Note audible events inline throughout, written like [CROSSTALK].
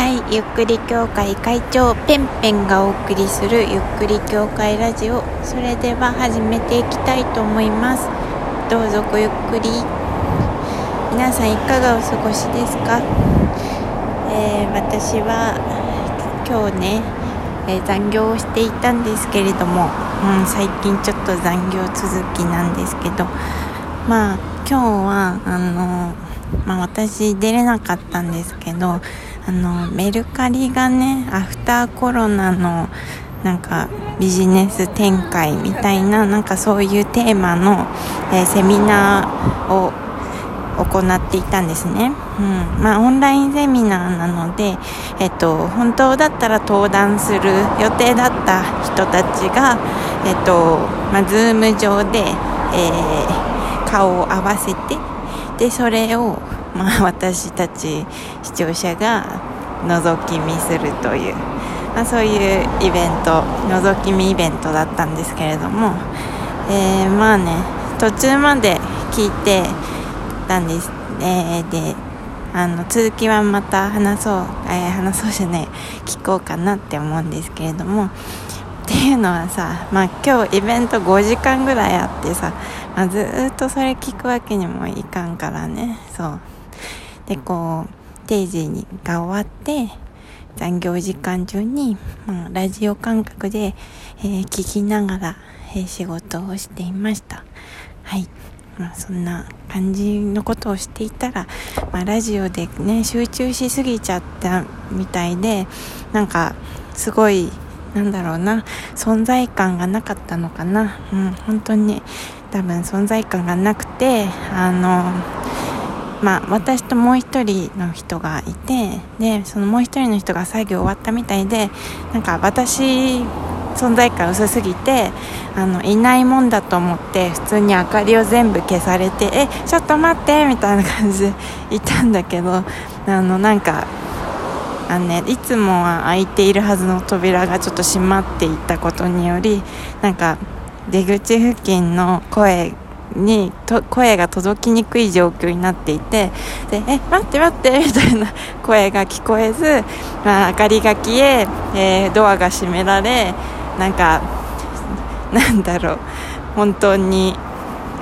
はい、ゆっくり協会会長ペンペンがお送りするゆっくり協会ラジオ。それでは始めていきたいと思います。どうぞごゆっくり。皆さんいかがお過ごしですか、えー私は今日ね、えー残業をしていたんですけれども、うん、最近ちょっと残業続きなんですけどまあ今日はあのまあ私出れなかったんですけどあのメルカリがねアフターコロナのなんかビジネス展開みたいななんかそういうテーマの、えーセミナーを行っていたんですね、うん。まあ、オンラインセミナーなので、えっと、本当だったら登壇する予定だった人たちが、えっとまあ、 Zoom 上で、えー顔を合わせてでそれを、まあ、私たち視聴者が覗き見するという、まあ、そういうイベント覗き見イベントだったんですけれども、えーまあね途中まで聞いてたんです、えーであの続きはまた話そう、えー話そうじゃない聞こうかなって思うんですけれどもっていうのはさ、まあ、今日イベント5時間ぐらいあってさ、まあ、ずっとそれ聞くわけにもいかんからね。そう。でこう定時にが終わって残業時間中に、まあ、ラジオ感覚で、えー聞きながら、えー仕事をしていました。はい。まあ、そんな感じのことをしていたら、まあ、ラジオでね集中しすぎちゃったみたいでなんかすごいなんだろうな存在感がなかったのかな。うん本当に多分存在感がなくてあのまあ、私ともう一人の人がいてでそのもう一人の人が作業終わったみたいでなんか私存在感薄すぎてあのいないもんだと思って普通に明かりを全部消されてえちょっと待ってみたいな感じでいたんだけどあのなんかあの、ね、いつもは開いているはずの扉がちょっと閉まっていたことによりなんか出口付近の声がにと声が届きにくい状況になっていてでえ待って待ってみたいな声が聞こえず、まあ、明かりが消ええードアが閉められなんかなんだろう本当に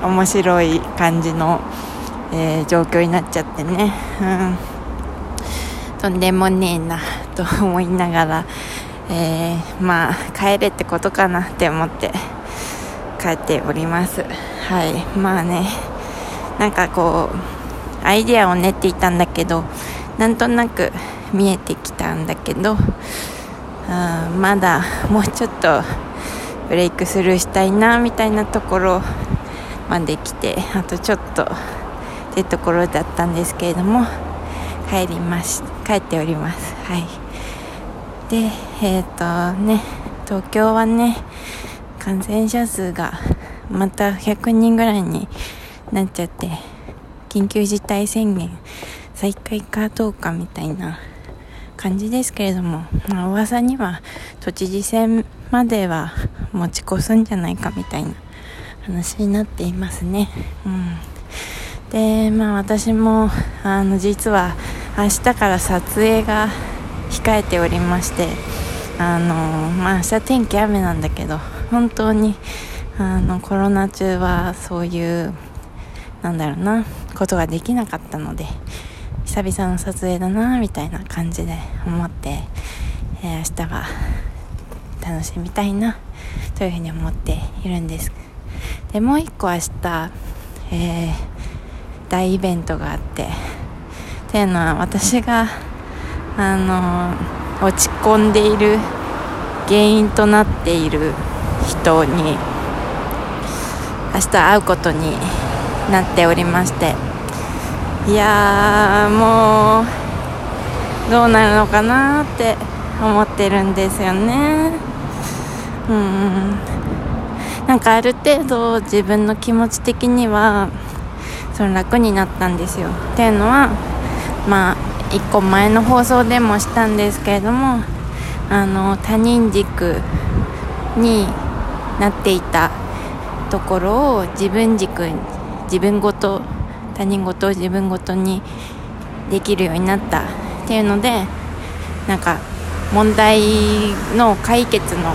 面白い感じの、えー状況になっちゃってね、うん、とんでもねえなと思いながら、えーまあ帰れってことかなって思って帰っております。はい。まあね。なんかこうアイデアを練っていたんだけどなんとなく見えてきたんだけどあまだもうちょっとブレイクスルーしたいなみたいなところまで来てあとちょっとってところだったんですけれども帰ります帰っております。はい。でえっ、とね東京はね感染者数がまた100人ぐらいになっちゃって緊急事態宣言再開かどうかみたいな感じですけれども、まあ、噂には都知事選までは持ち越すんじゃないかみたいな話になっていますね。うん、でまあ私もあの実は明日から撮影が控えておりましてあのまあ明日天気雨なんだけど本当にあのコロナ中はそういうなんだろうなことができなかったので久々の撮影だなみたいな感じで思って、えー明日は楽しみたいなというふうに思っているんです。でもう一個明日、えー大イベントがあってっていうのは私があの落ち込んでいる原因となっている人に明日会うことになっておりまして。いやーもうどうなるのかなって思ってるんですよね。うん。なんかある程度自分の気持ち的にはその楽になったんですよ。っていうのはまあ1個前の放送でもしたんですけれどもあの他人軸になっていたところを自分軸自分ごと他人ごと自分ごとにできるようになった。っていうのでなんか問題の解決の、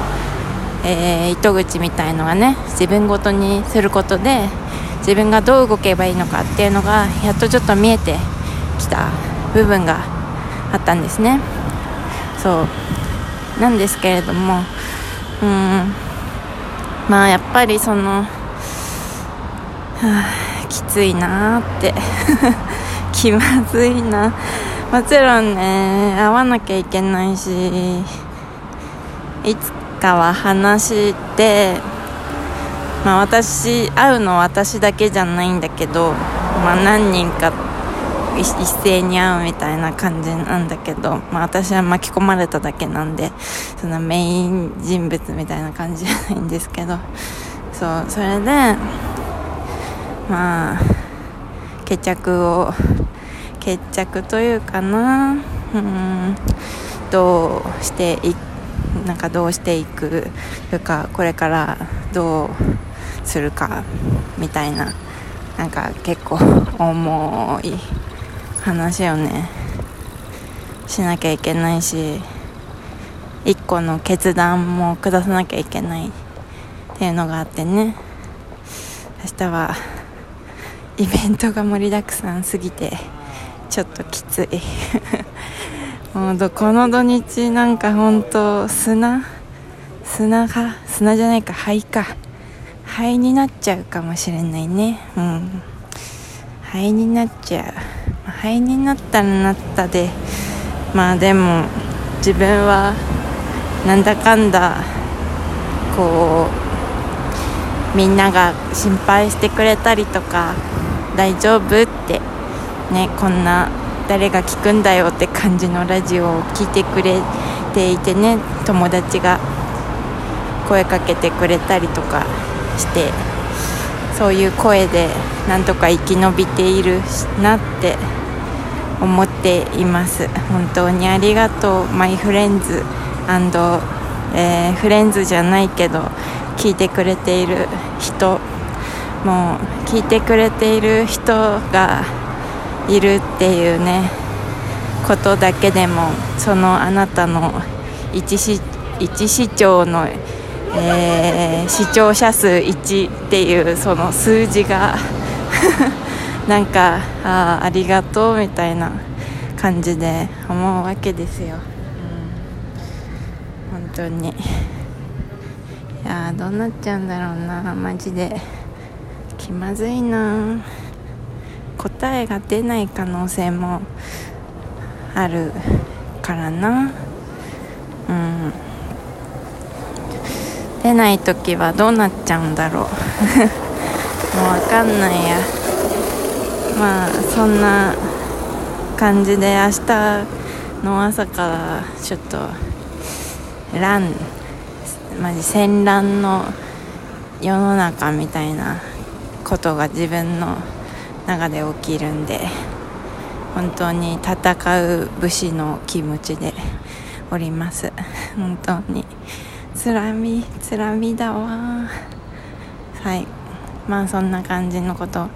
えー、糸口みたいのがね自分ごとにすることで自分がどう動けばいいのかっていうのがやっとちょっと見えてきた部分があったんですね。そう。なんですけれどもうん。まあやっぱりその、きついなって。[LAUGHS] 気まずいな。もちろんね会わなきゃいけないしいつかは話してまあ私会うのは私だけじゃないんだけどまあ何人か一斉に会うみたいな感じなんだけど、まあ、私は巻き込まれただけなんでそのメイン人物みたいな感じじゃないんですけどそうそれでまあ決着を決着というかなうんどうしていなんかどうしていくというかこれからどうするかみたいななんか結構重い話をねしなきゃいけないし一個の決断も下さなきゃいけないっていうのがあってね。明日はイベントが盛りだくさんすぎてちょっときつい。[LAUGHS] もうこの土日なんか本当砂砂が砂じゃないか灰か。灰になっちゃうかもしれないね。うん。灰になっちゃう。灰になったらなったで。まあでも自分はなんだかんだこうみんなが心配してくれたりとか大丈夫ってねこんな誰が聞くんだよって感じのラジオを聴いてくれていてね友達が声かけてくれたりとかしてそういう声でなんとか生き延びているなって思っています。本当にありがとう。マイフレンズえー、フレンズじゃないけど聞いてくれている人。もう聞いてくれている人がいるっていうねことだけでもそのあなたの一視一視聴の、えー、視聴者数1っていうその数字が [LAUGHS] なんかあありがとうみたいな感じで思うわけですよ、うん、本当に。いやどうなっちゃうんだろうな。マジで。気まずいな。答えが出ない可能性もあるからな。うん。出ない時はどうなっちゃうんだろう。[LAUGHS] もう分かんないやまあそんな感じで明日の朝からちょっと乱マジ戦乱の世の中みたいなことが自分の中で起きるんで本当に戦う武士の気持ちでおります。本当に。つらみつらみだわ。はい。まあそんな感じのこと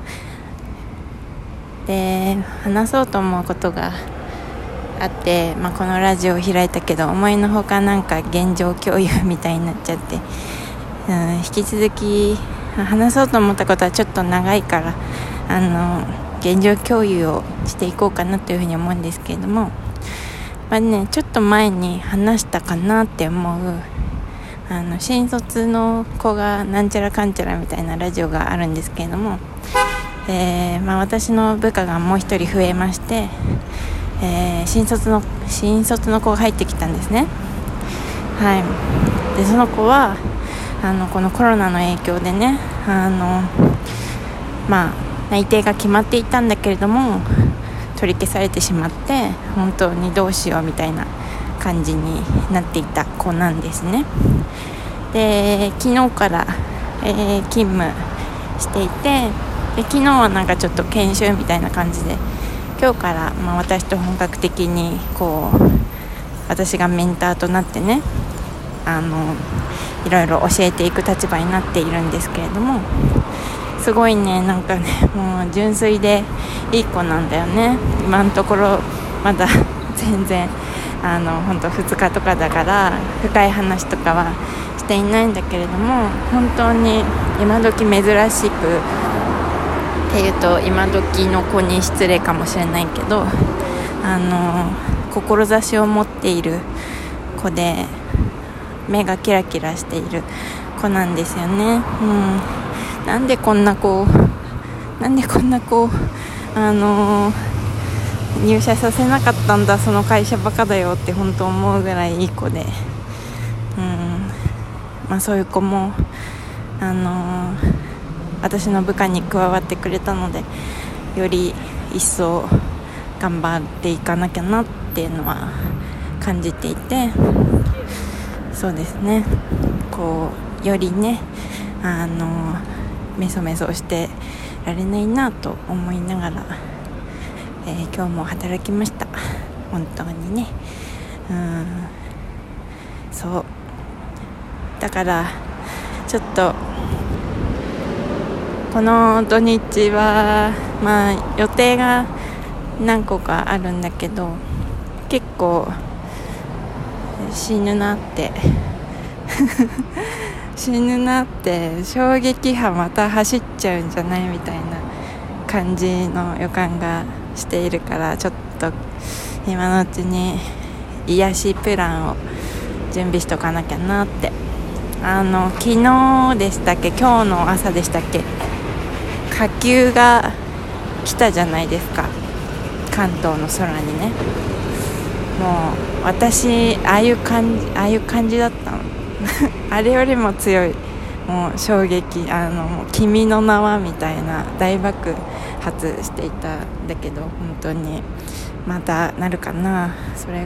で話そうと思うことがあって、まあ、このラジオを開いたけど思いのほかなんか現状共有みたいになっちゃって、うん、引き続き話そうと思ったことはちょっと長いからあの現状共有をしていこうかなというふうに思うんですけれども、まあね、ちょっと前に話したかなって思うあの新卒の子がなんちゃらかんちゃらみたいなラジオがあるんですけれども、えー、まあ、私の部下がもう1人増えまして、えー、新卒の新卒の子が入ってきたんですね。はい、でその子はあのこのコロナの影響でねあの、まあ、内定が決まっていたんだけれども取り消されてしまって本当にどうしようみたいな感じになっていた子なんですねで昨日から、えー、勤務していてで昨日はなんかちょっと研修みたいな感じで今日から、まあ、私と本格的にこう私がメンターとなってねあのいろいろ教えていく立場になっているんですけれどもすごいねなんかねもう純粋でいい子なんだよね。今のところまだ全然あの本当2日とかだから深い話とかはしていないんだけれども本当に今時珍しくっていうと今時の子に失礼かもしれないけどあの志を持っている子で目がキラキラしている子なんですよね、うん、なんでこんな子なんでこんな子あの入社させなかったんだその会社バカだよって本当思うぐらいいい子で、うん。まあ、そういう子もあの私の部下に加わってくれたのでより一層頑張っていかなきゃなっていうのは感じていてそうですね。こうよりねあのメソメソしてられないなと思いながら、えー、今日も働きました。本当にね。うん。そう。だからちょっとこの土日はまあ予定が何個かあるんだけど結構死ぬなって。[LAUGHS] 死ぬなって衝撃波また走っちゃうんじゃないみたいな感じの予感がしているからちょっと今のうちに癒しプランを準備しとかなきゃなって。あの昨日でしたっけ？今日の朝でしたっけ？火球が来たじゃないですか。関東の空にね。もう私ああいう感じああいう感じだったの。[LAUGHS] あれよりも強い。もう衝撃あの「君の名は」みたいな大爆発していたんだけど本当に。またなるかな。それ